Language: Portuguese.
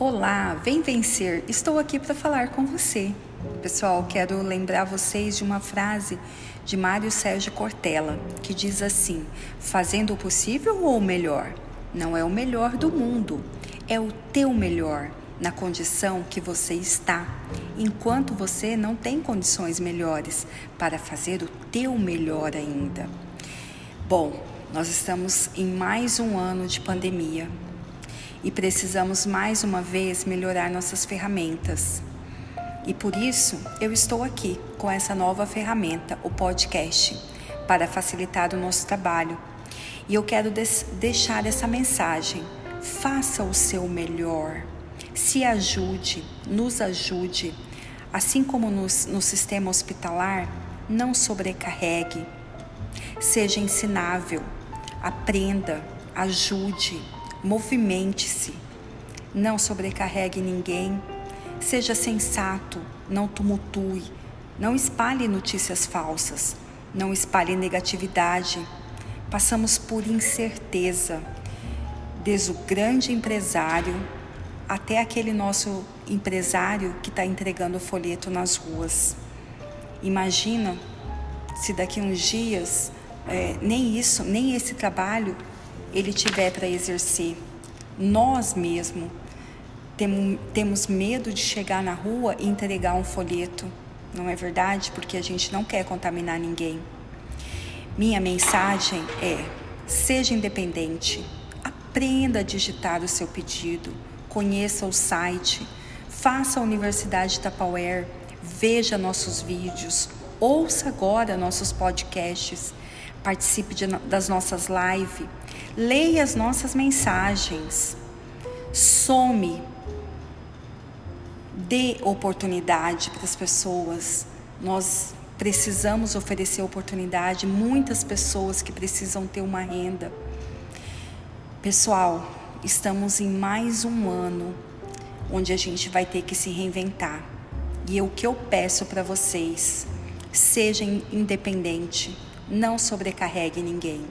Olá, vem vencer. Estou aqui para falar com você. Pessoal, quero lembrar vocês de uma frase de Mário Sérgio Cortella, que diz assim: fazendo o possível ou o melhor? Não é o melhor do mundo, é o teu melhor na condição que você está, enquanto você não tem condições melhores para fazer o teu melhor ainda. Bom, nós estamos em mais um ano de pandemia e precisamos mais uma vez melhorar nossas ferramentas. E por isso eu estou aqui com essa nova ferramenta, o podcast, para facilitar o nosso trabalho. E eu quero deixar essa mensagem: faça o seu melhor. Se ajude, nos ajude, assim como nos, no sistema hospitalar, não sobrecarregue, seja ensinável, aprenda, ajude, movimente-se, não sobrecarregue ninguém, seja sensato, não tumultue, não espalhe notícias falsas, não espalhe negatividade. Passamos por incerteza, desde o grande empresário até aquele nosso empresário que está entregando folheto nas ruas. Imagina se daqui uns dias é, nem isso, nem esse trabalho ele tiver para exercer. Nós mesmo temos, medo de chegar na rua e entregar um folheto, não é verdade? Porque a gente não quer contaminar ninguém. Minha mensagem é: seja independente, aprenda a digitar o seu pedido conheça o site, faça a Universidade Tapauer, veja nossos vídeos, ouça agora nossos podcasts, participe de, das nossas lives, leia as nossas mensagens, some, dê oportunidade para as pessoas. Nós precisamos oferecer oportunidade, muitas pessoas que precisam ter uma renda. Pessoal, estamos em mais um ano onde a gente vai ter que se reinventar. E o que eu peço para vocês, seja independente, não sobrecarregue ninguém.